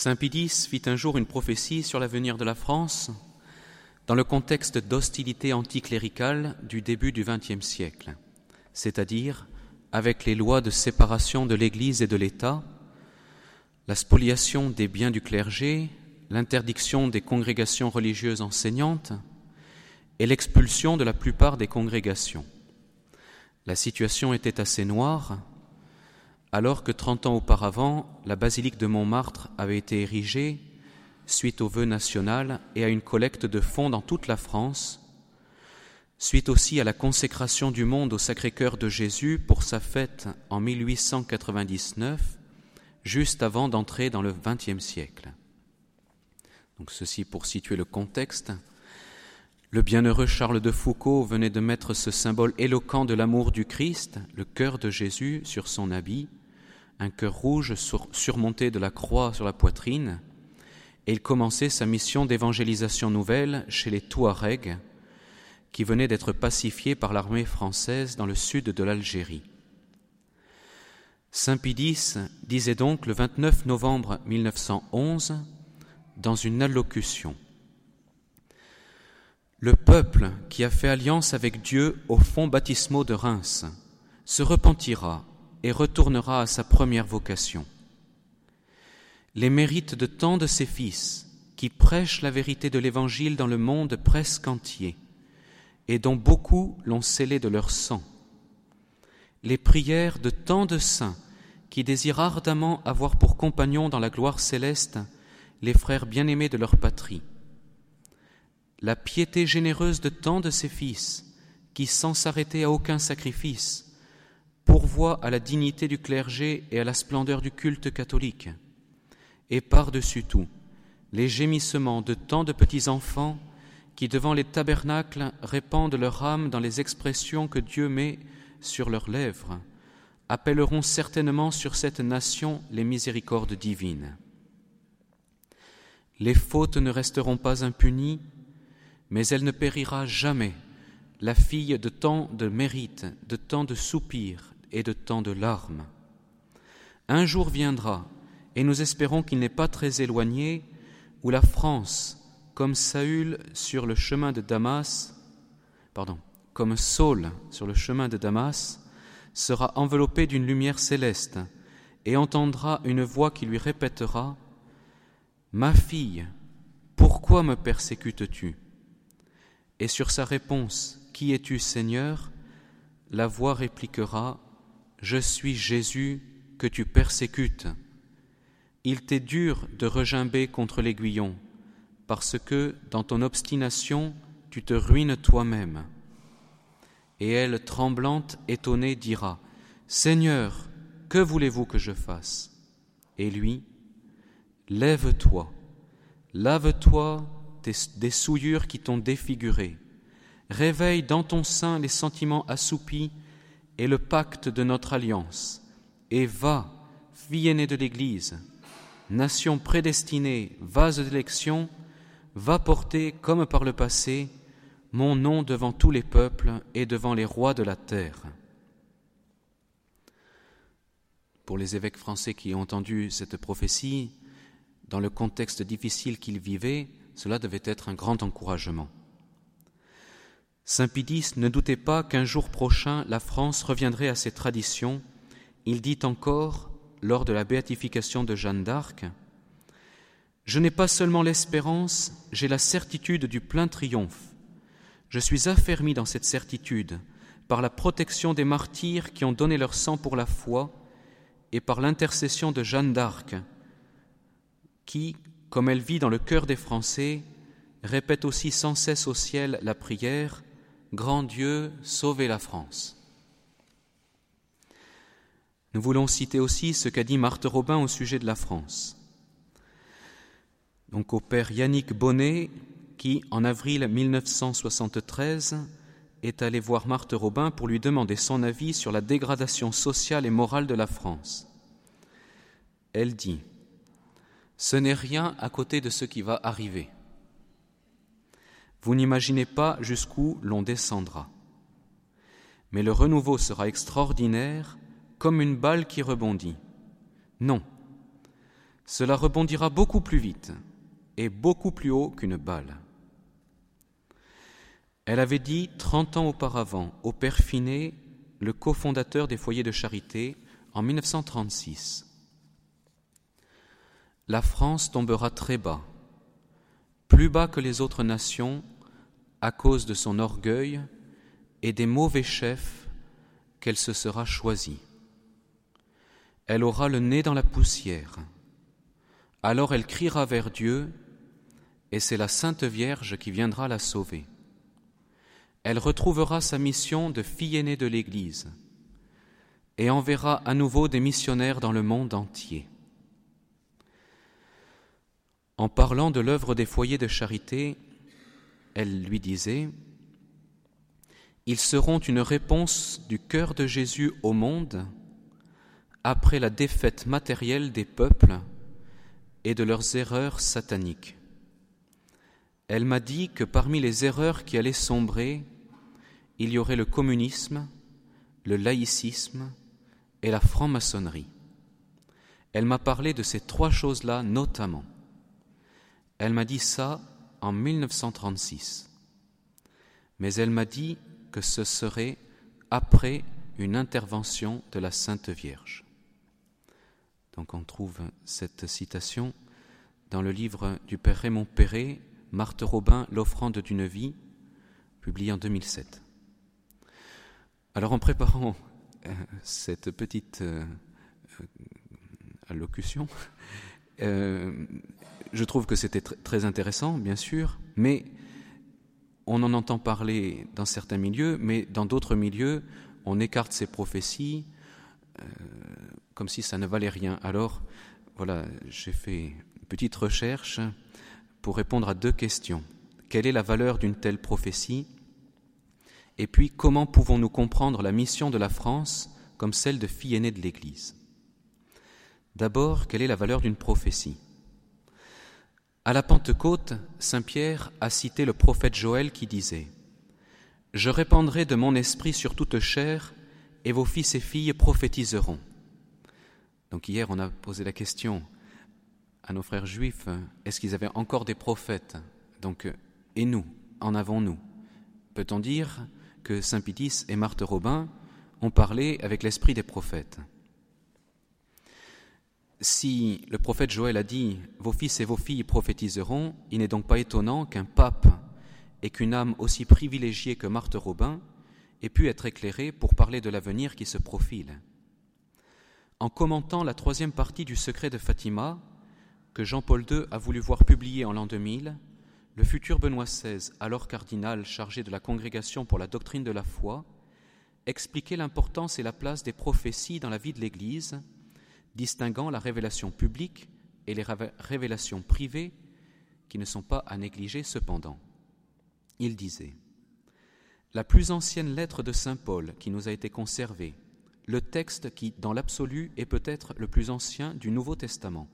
Saint Pidis fit un jour une prophétie sur l'avenir de la France dans le contexte d'hostilité anticléricale du début du XXe siècle, c'est-à-dire avec les lois de séparation de l'Église et de l'État, la spoliation des biens du clergé, l'interdiction des congrégations religieuses enseignantes et l'expulsion de la plupart des congrégations. La situation était assez noire alors que trente ans auparavant, la basilique de Montmartre avait été érigée suite au vœu national et à une collecte de fonds dans toute la France, suite aussi à la consécration du monde au Sacré-Cœur de Jésus pour sa fête en 1899, juste avant d'entrer dans le XXe siècle. Donc ceci pour situer le contexte. Le bienheureux Charles de Foucault venait de mettre ce symbole éloquent de l'amour du Christ, le cœur de Jésus, sur son habit, un cœur rouge surmonté de la croix sur la poitrine, et il commençait sa mission d'évangélisation nouvelle chez les Touaregs, qui venaient d'être pacifiés par l'armée française dans le sud de l'Algérie. Saint Pidis disait donc le 29 novembre 1911 dans une allocution Le peuple qui a fait alliance avec Dieu au fond baptismaux de Reims se repentira et retournera à sa première vocation. Les mérites de tant de ses fils qui prêchent la vérité de l'Évangile dans le monde presque entier et dont beaucoup l'ont scellé de leur sang. Les prières de tant de saints qui désirent ardemment avoir pour compagnons dans la gloire céleste les frères bien-aimés de leur patrie. La piété généreuse de tant de ses fils qui, sans s'arrêter à aucun sacrifice, pourvoit à la dignité du clergé et à la splendeur du culte catholique, et par-dessus tout, les gémissements de tant de petits enfants qui, devant les tabernacles, répandent leur âme dans les expressions que Dieu met sur leurs lèvres, appelleront certainement sur cette nation les miséricordes divines. Les fautes ne resteront pas impunies, mais elle ne périra jamais, la fille de tant de mérites, de tant de soupirs, et de tant de larmes. Un jour viendra, et nous espérons qu'il n'est pas très éloigné, où la France, comme Saül sur le chemin de Damas, pardon, comme Saul sur le chemin de Damas, sera enveloppée d'une lumière céleste et entendra une voix qui lui répétera Ma fille, pourquoi me persécutes-tu? Et sur sa réponse Qui es-tu, Seigneur? la voix répliquera je suis Jésus que tu persécutes. Il t'est dur de regimber contre l'aiguillon, parce que dans ton obstination tu te ruines toi-même. Et elle, tremblante, étonnée, dira, Seigneur, que voulez-vous que je fasse? Et lui, Lève-toi, lave-toi des souillures qui t'ont défiguré, réveille dans ton sein les sentiments assoupis et le pacte de notre alliance. Et va, fille aînée de l'Église, nation prédestinée, vase d'élection, va porter, comme par le passé, mon nom devant tous les peuples et devant les rois de la terre. Pour les évêques français qui ont entendu cette prophétie, dans le contexte difficile qu'ils vivaient, cela devait être un grand encouragement. Saint Pidis ne doutait pas qu'un jour prochain la France reviendrait à ses traditions. Il dit encore, lors de la béatification de Jeanne d'Arc, Je n'ai pas seulement l'espérance, j'ai la certitude du plein triomphe. Je suis affermi dans cette certitude par la protection des martyrs qui ont donné leur sang pour la foi et par l'intercession de Jeanne d'Arc, qui, comme elle vit dans le cœur des Français, répète aussi sans cesse au ciel la prière Grand Dieu, sauvez la France. Nous voulons citer aussi ce qu'a dit Marthe Robin au sujet de la France. Donc au père Yannick Bonnet, qui, en avril 1973, est allé voir Marthe Robin pour lui demander son avis sur la dégradation sociale et morale de la France. Elle dit Ce n'est rien à côté de ce qui va arriver. Vous n'imaginez pas jusqu'où l'on descendra. Mais le renouveau sera extraordinaire comme une balle qui rebondit. Non, cela rebondira beaucoup plus vite et beaucoup plus haut qu'une balle. Elle avait dit trente ans auparavant au père Finet, le cofondateur des foyers de charité, en 1936. La France tombera très bas, plus bas que les autres nations à cause de son orgueil et des mauvais chefs qu'elle se sera choisie. Elle aura le nez dans la poussière. Alors elle criera vers Dieu, et c'est la Sainte Vierge qui viendra la sauver. Elle retrouvera sa mission de fille aînée de l'Église et enverra à nouveau des missionnaires dans le monde entier. En parlant de l'œuvre des foyers de charité, elle lui disait Ils seront une réponse du cœur de Jésus au monde après la défaite matérielle des peuples et de leurs erreurs sataniques. Elle m'a dit que parmi les erreurs qui allaient sombrer, il y aurait le communisme, le laïcisme et la franc-maçonnerie. Elle m'a parlé de ces trois choses-là notamment. Elle m'a dit ça en 1936. Mais elle m'a dit que ce serait après une intervention de la Sainte Vierge. Donc on trouve cette citation dans le livre du Père Raymond Perret, Marthe Robin, L'offrande d'une vie, publié en 2007. Alors en préparant euh, cette petite euh, euh, allocution, je trouve que c'était très intéressant, bien sûr, mais on en entend parler dans certains milieux, mais dans d'autres milieux, on écarte ces prophéties euh, comme si ça ne valait rien. Alors, voilà, j'ai fait une petite recherche pour répondre à deux questions. Quelle est la valeur d'une telle prophétie? Et puis, comment pouvons-nous comprendre la mission de la France comme celle de fille aînée de l'Église? D'abord, quelle est la valeur d'une prophétie? À la Pentecôte, Saint Pierre a cité le prophète Joël qui disait Je répandrai de mon esprit sur toute chair, et vos fils et filles prophétiseront. Donc hier, on a posé la question à nos frères juifs est-ce qu'ils avaient encore des prophètes? Donc, et nous, en avons-nous? Peut-on dire que Saint Pitis et Marthe Robin ont parlé avec l'esprit des prophètes? Si le prophète Joël a dit Vos fils et vos filles prophétiseront, il n'est donc pas étonnant qu'un pape et qu'une âme aussi privilégiée que Marthe Robin ait pu être éclairée pour parler de l'avenir qui se profile. En commentant la troisième partie du secret de Fatima, que Jean-Paul II a voulu voir publier en l'an 2000, le futur Benoît XVI, alors cardinal chargé de la Congrégation pour la doctrine de la foi, expliquait l'importance et la place des prophéties dans la vie de l'Église distinguant la révélation publique et les révélations privées qui ne sont pas à négliger cependant. Il disait La plus ancienne lettre de Saint Paul qui nous a été conservée, le texte qui, dans l'absolu, est peut-être le plus ancien du Nouveau Testament,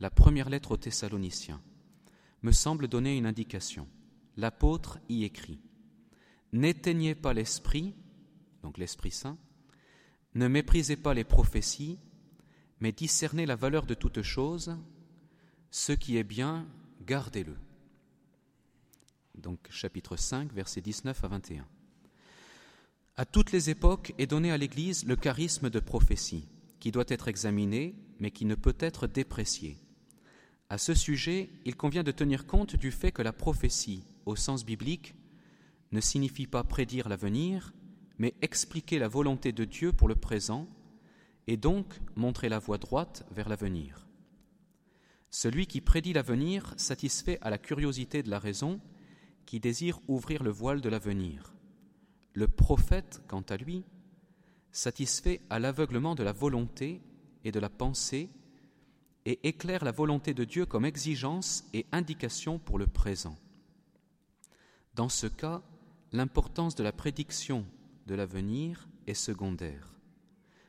la première lettre aux Thessaloniciens, me semble donner une indication. L'apôtre y écrit N'éteignez pas l'Esprit, donc l'Esprit Saint, ne méprisez pas les prophéties, mais discernez la valeur de toute chose, ce qui est bien, gardez-le. Donc chapitre 5, versets 19 à 21. À toutes les époques est donné à l'Église le charisme de prophétie, qui doit être examiné, mais qui ne peut être déprécié. À ce sujet, il convient de tenir compte du fait que la prophétie, au sens biblique, ne signifie pas prédire l'avenir, mais expliquer la volonté de Dieu pour le présent et donc montrer la voie droite vers l'avenir. Celui qui prédit l'avenir satisfait à la curiosité de la raison qui désire ouvrir le voile de l'avenir. Le prophète, quant à lui, satisfait à l'aveuglement de la volonté et de la pensée et éclaire la volonté de Dieu comme exigence et indication pour le présent. Dans ce cas, l'importance de la prédiction de l'avenir est secondaire.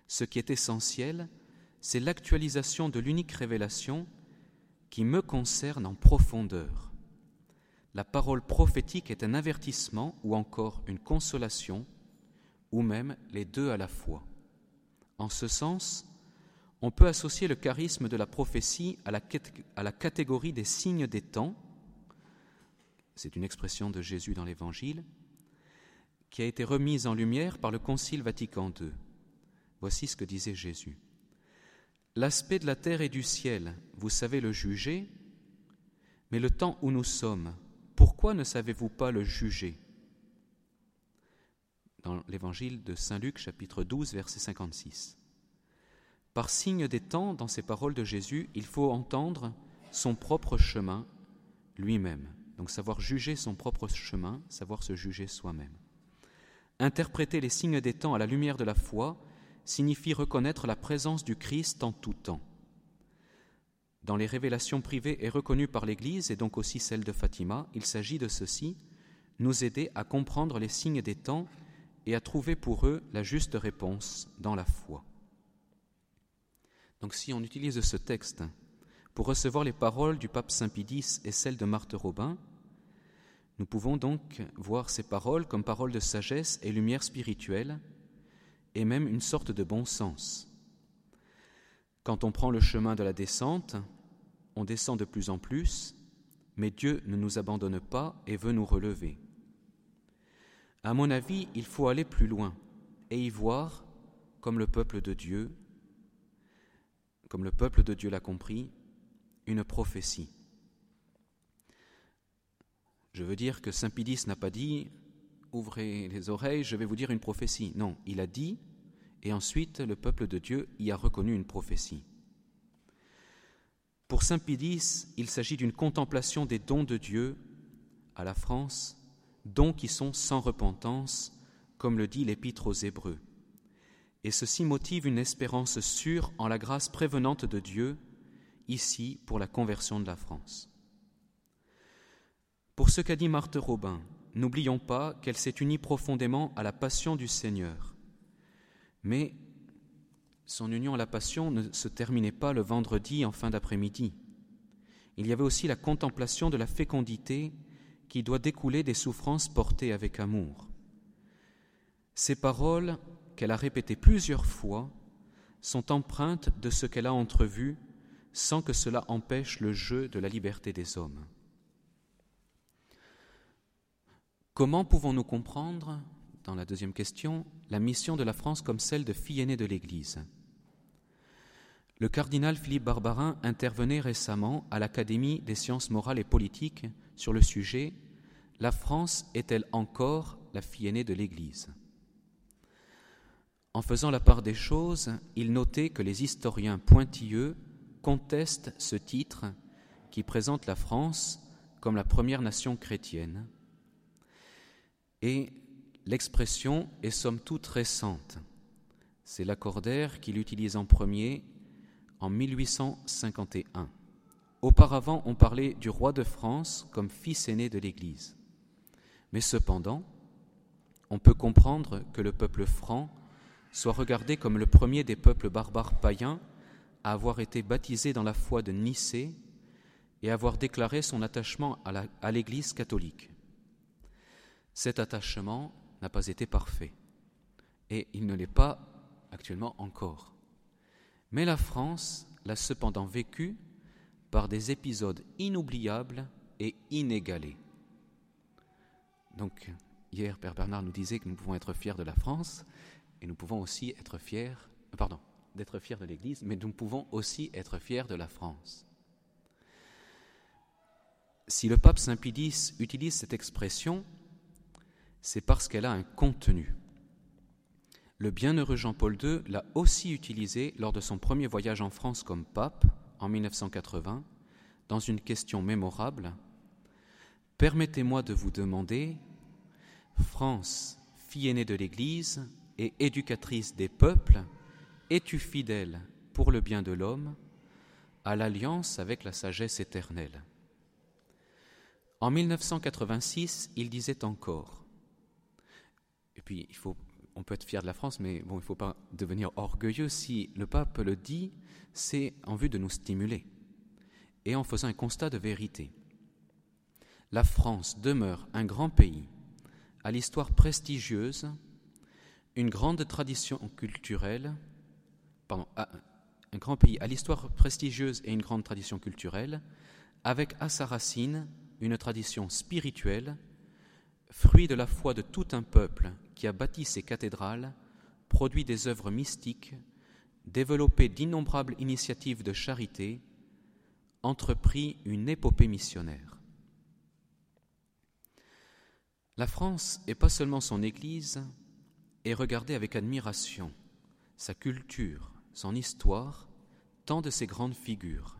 Ce qui est essentiel, c'est l'actualisation de l'unique révélation qui me concerne en profondeur. La parole prophétique est un avertissement ou encore une consolation, ou même les deux à la fois. En ce sens, on peut associer le charisme de la prophétie à la, catégorie des signes des temps, c'est une expression de Jésus dans l'Évangile, qui a été remise en lumière par le Concile Vatican II. Voici ce que disait Jésus. L'aspect de la terre et du ciel, vous savez le juger, mais le temps où nous sommes, pourquoi ne savez-vous pas le juger? Dans l'évangile de Saint Luc chapitre 12 verset 56. Par signe des temps, dans ces paroles de Jésus, il faut entendre son propre chemin lui-même. Donc savoir juger son propre chemin, savoir se juger soi-même. Interpréter les signes des temps à la lumière de la foi signifie reconnaître la présence du Christ en tout temps. Dans les révélations privées et reconnues par l'Église, et donc aussi celles de Fatima, il s'agit de ceci, nous aider à comprendre les signes des temps et à trouver pour eux la juste réponse dans la foi. Donc si on utilise ce texte pour recevoir les paroles du pape Saint Pidis et celles de Marthe Robin, nous pouvons donc voir ces paroles comme paroles de sagesse et lumière spirituelle, et même une sorte de bon sens. Quand on prend le chemin de la descente, on descend de plus en plus, mais Dieu ne nous abandonne pas et veut nous relever. À mon avis, il faut aller plus loin et y voir, comme le peuple de Dieu, comme le peuple de Dieu l'a compris, une prophétie. Je veux dire que Saint Pidis n'a pas dit ouvrez les oreilles, je vais vous dire une prophétie. Non, il a dit, et ensuite le peuple de Dieu y a reconnu une prophétie. Pour Saint Pidis, il s'agit d'une contemplation des dons de Dieu à la France, dons qui sont sans repentance, comme le dit l'Épître aux Hébreux. Et ceci motive une espérance sûre en la grâce prévenante de Dieu, ici pour la conversion de la France. Pour ce qu'a dit Marthe Robin, n'oublions pas qu'elle s'est unie profondément à la passion du Seigneur. Mais son union à la passion ne se terminait pas le vendredi en fin d'après-midi. Il y avait aussi la contemplation de la fécondité qui doit découler des souffrances portées avec amour. Ces paroles, qu'elle a répétées plusieurs fois, sont empreintes de ce qu'elle a entrevu sans que cela empêche le jeu de la liberté des hommes. Comment pouvons-nous comprendre dans la deuxième question, la mission de la France comme celle de fille aînée de l'Église? Le cardinal Philippe Barbarin intervenait récemment à l'Académie des sciences morales et politiques sur le sujet La France est-elle encore la fille aînée de l'Église? En faisant la part des choses, il notait que les historiens pointilleux contestent ce titre qui présente la France comme la première nation chrétienne. Et L'expression est somme toute récente. C'est Lacordaire qui l'utilise en premier en 1851. Auparavant, on parlait du roi de France comme fils aîné de l'Église. Mais cependant, on peut comprendre que le peuple franc soit regardé comme le premier des peuples barbares païens à avoir été baptisé dans la foi de Nicée et avoir déclaré son attachement à l'Église catholique. Cet attachement n'a pas été parfait. Et il ne l'est pas actuellement encore. Mais la France l'a cependant vécu par des épisodes inoubliables et inégalés. Donc, hier, Père Bernard nous disait que nous pouvons être fiers de la France et nous pouvons aussi être fiers, euh, pardon, d'être fiers de l'Église, mais nous pouvons aussi être fiers de la France. Si le pape Saint Pidis utilise cette expression, c'est parce qu'elle a un contenu. Le bienheureux Jean-Paul II l'a aussi utilisé lors de son premier voyage en France comme pape en 1980 dans une question mémorable. Permettez-moi de vous demander, France, fille aînée de l'Église et éducatrice des peuples, es-tu fidèle pour le bien de l'homme à l'alliance avec la sagesse éternelle? En 1986, il disait encore et puis, il faut, on peut être fier de la France, mais bon, il ne faut pas devenir orgueilleux. Si le pape le dit, c'est en vue de nous stimuler et en faisant un constat de vérité. La France demeure un grand pays, à l'histoire prestigieuse, une grande tradition culturelle, un grand pays à l'histoire prestigieuse et une grande tradition culturelle, avec à sa racine une tradition spirituelle, fruit de la foi de tout un peuple qui a bâti ses cathédrales, produit des œuvres mystiques, développé d'innombrables initiatives de charité, entrepris une épopée missionnaire. La France, et pas seulement son Église, est regardée avec admiration, sa culture, son histoire, tant de ses grandes figures.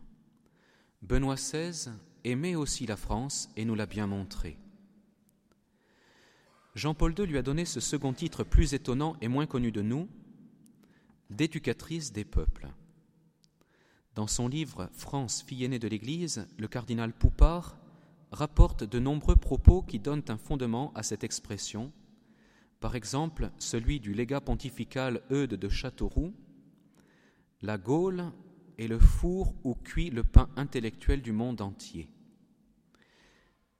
Benoît XVI aimait aussi la France et nous l'a bien montré. Jean-Paul II lui a donné ce second titre plus étonnant et moins connu de nous, d'éducatrice des peuples. Dans son livre France, fille aînée de l'Église, le cardinal Poupard rapporte de nombreux propos qui donnent un fondement à cette expression, par exemple celui du légat pontifical Eudes de Châteauroux, La Gaule est le four où cuit le pain intellectuel du monde entier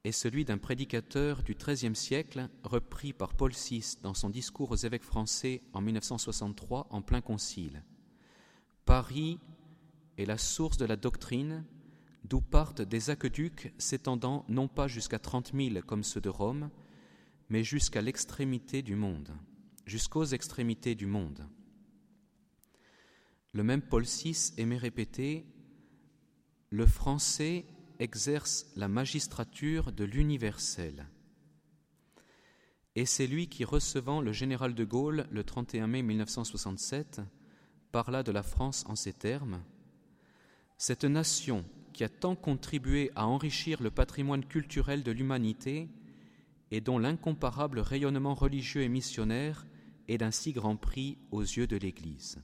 et celui d'un prédicateur du XIIIe siècle, repris par Paul VI dans son discours aux évêques français en 1963 en plein concile. Paris est la source de la doctrine, d'où partent des aqueducs s'étendant non pas jusqu'à trente mille comme ceux de Rome, mais jusqu'à l'extrémité du monde, jusqu'aux extrémités du monde. Le même Paul VI aimait répéter Le français exerce la magistrature de l'universel. Et c'est lui qui, recevant le général de Gaulle le 31 mai 1967, parla de la France en ces termes Cette nation qui a tant contribué à enrichir le patrimoine culturel de l'humanité et dont l'incomparable rayonnement religieux et missionnaire est d'un si grand prix aux yeux de l'Église.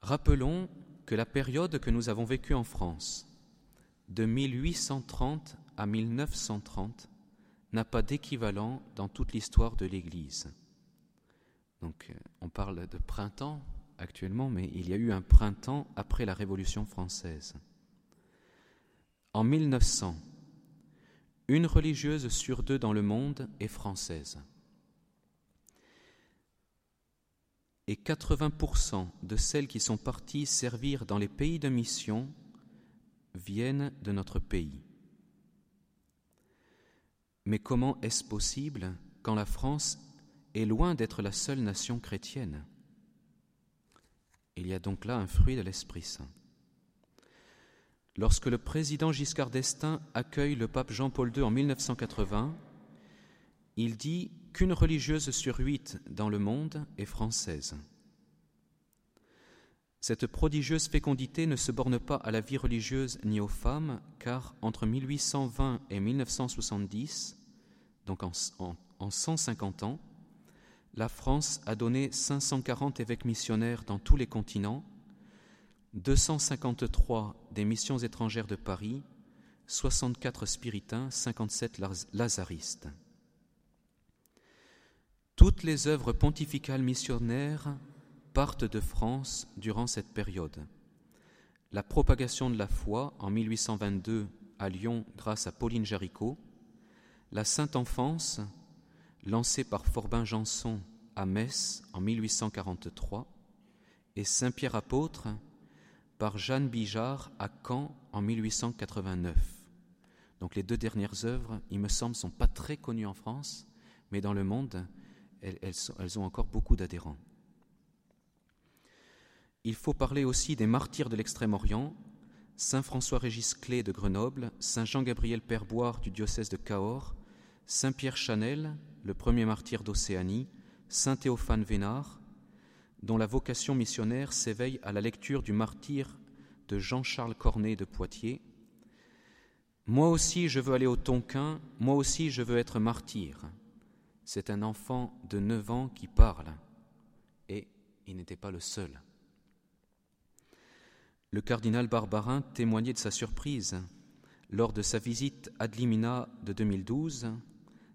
Rappelons que la période que nous avons vécue en France, de 1830 à 1930, n'a pas d'équivalent dans toute l'histoire de l'Église. Donc euh, on parle de printemps actuellement, mais il y a eu un printemps après la Révolution française. En 1900, une religieuse sur deux dans le monde est française. Et 80% de celles qui sont parties servir dans les pays de mission viennent de notre pays. Mais comment est-ce possible quand la France est loin d'être la seule nation chrétienne? Il y a donc là un fruit de l'Esprit Saint. Lorsque le président Giscard d'Estaing accueille le pape Jean-Paul II en 1980, il dit qu'une religieuse sur huit dans le monde est française. Cette prodigieuse fécondité ne se borne pas à la vie religieuse ni aux femmes, car entre 1820 et 1970, donc en, 150 ans, la France a donné 540 évêques missionnaires dans tous les continents, 253 des missions étrangères de Paris, 64 spiritains, 57 lazaristes. Toutes les œuvres pontificales missionnaires partent de France durant cette période. La propagation de la foi en 1822 à Lyon grâce à Pauline Jaricot, la Sainte Enfance lancée par Forbin Janson à Metz en 1843 et Saint-Pierre apôtre par Jeanne Bijard à Caen en 1889. Donc les deux dernières œuvres, il me semble, sont pas très connues en France, mais dans le monde, elles, ont encore beaucoup d'adhérents. Il faut parler aussi des martyrs de l'Extrême-Orient, Saint François-Régis Clé de Grenoble, Saint Jean-Gabriel Perboire du diocèse de Cahors, Saint Pierre Chanel, le premier martyr d'Océanie, Saint Théophane Vénard, dont la vocation missionnaire s'éveille à la lecture du martyr de Jean-Charles Cornet de Poitiers. Moi aussi je veux aller au Tonkin, moi aussi je veux être martyr c'est un enfant de 9 ans qui parle, et il n'était pas le seul. Le cardinal Barbarin témoignait de sa surprise lors de sa visite ad limina de 2012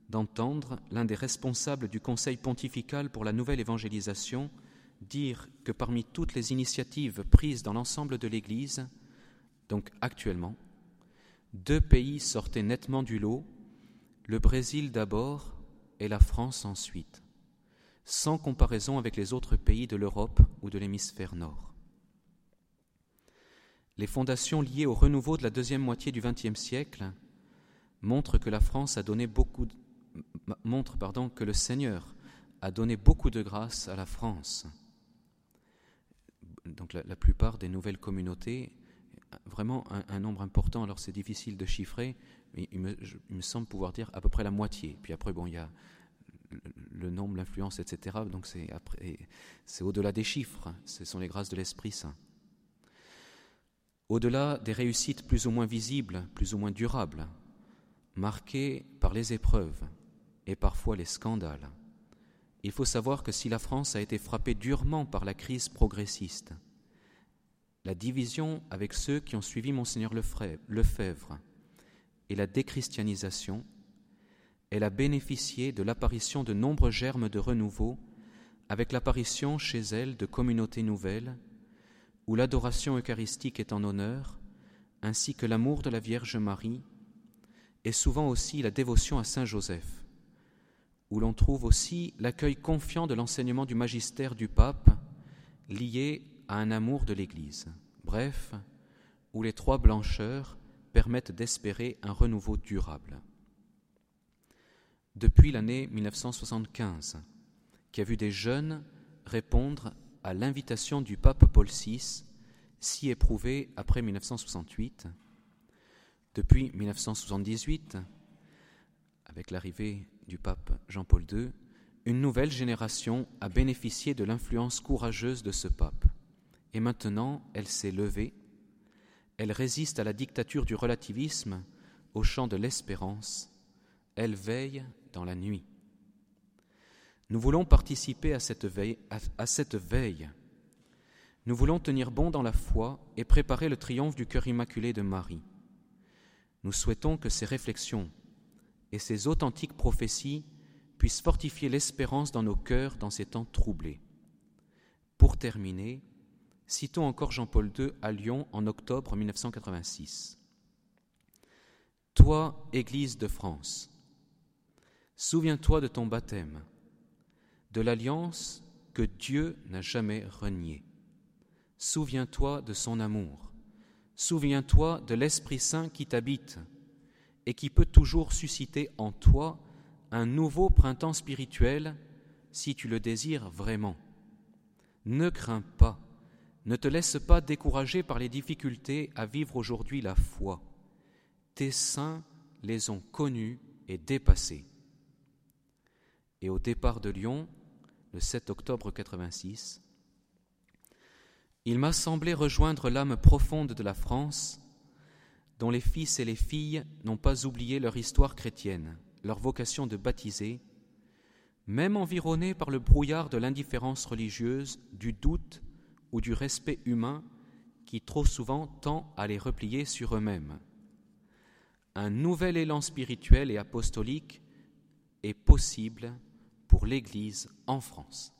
d'entendre l'un des responsables du Conseil pontifical pour la nouvelle évangélisation dire que parmi toutes les initiatives prises dans l'ensemble de l'Église, donc actuellement, deux pays sortaient nettement du lot, le Brésil d'abord et la France ensuite. sans comparaison avec les autres pays de l'Europe ou de l'hémisphère nord. Les fondations liées au renouveau de la deuxième moitié du XXe siècle montrent que la France a donné beaucoup que le Seigneur a donné beaucoup de grâce à la France. Donc la, plupart des nouvelles communautés, vraiment un, nombre important, alors c'est difficile de chiffrer, il me, semble pouvoir dire à peu près la moitié. Puis après, bon, il y a le nombre, l'influence, etc. Donc c'est au-delà des chiffres. Ce sont les grâces de l'Esprit Saint. Au-delà des réussites plus ou moins visibles, plus ou moins durables, marquées par les épreuves et parfois les scandales, il faut savoir que si la France a été frappée durement par la crise progressiste, la division avec ceux qui ont suivi Monseigneur Lefebvre et la déchristianisation elle a bénéficié de l'apparition de nombreux germes de renouveau, avec l'apparition chez elle de communautés nouvelles, où l'adoration eucharistique est en honneur, ainsi que l'amour de la Vierge Marie, et souvent aussi la dévotion à Saint Joseph, où l'on trouve aussi l'accueil confiant de l'enseignement du magistère du pape, lié à un amour de l'Église. Bref, où les trois blancheurs permettent d'espérer un renouveau durable depuis l'année 1975, qui a vu des jeunes répondre à l'invitation du pape Paul VI, si éprouvé après 1968. Depuis 1978, avec l'arrivée du pape Jean-Paul II, une nouvelle génération a bénéficié de l'influence courageuse de ce pape. Et maintenant, elle s'est levée, elle résiste à la dictature du relativisme, au champ de l'espérance, elle veille dans la nuit. Nous voulons participer à cette, veille, à, cette veille. Nous voulons tenir bon dans la foi et préparer le triomphe du cœur immaculé de Marie. Nous souhaitons que ces réflexions et ces authentiques prophéties puissent fortifier l'espérance dans nos cœurs dans ces temps troublés. Pour terminer, citons encore Jean-Paul II à Lyon en octobre 1986. Toi, Église de France, Souviens-toi de ton baptême, de l'alliance que Dieu n'a jamais reniée. Souviens-toi de son amour. Souviens-toi de l'Esprit Saint qui t'habite et qui peut toujours susciter en toi un nouveau printemps spirituel si tu le désires vraiment. Ne crains pas, ne te laisse pas décourager par les difficultés à vivre aujourd'hui la foi. Tes saints les ont connus et dépassés et au départ de Lyon, le 7 octobre 86, il m'a semblé rejoindre l'âme profonde de la France, dont les fils et les filles n'ont pas oublié leur histoire chrétienne, leur vocation de baptiser, même environnés par le brouillard de l'indifférence religieuse, du doute ou du respect humain qui trop souvent tend à les replier sur eux-mêmes. Un nouvel élan spirituel et apostolique est possible pour l'Église en France.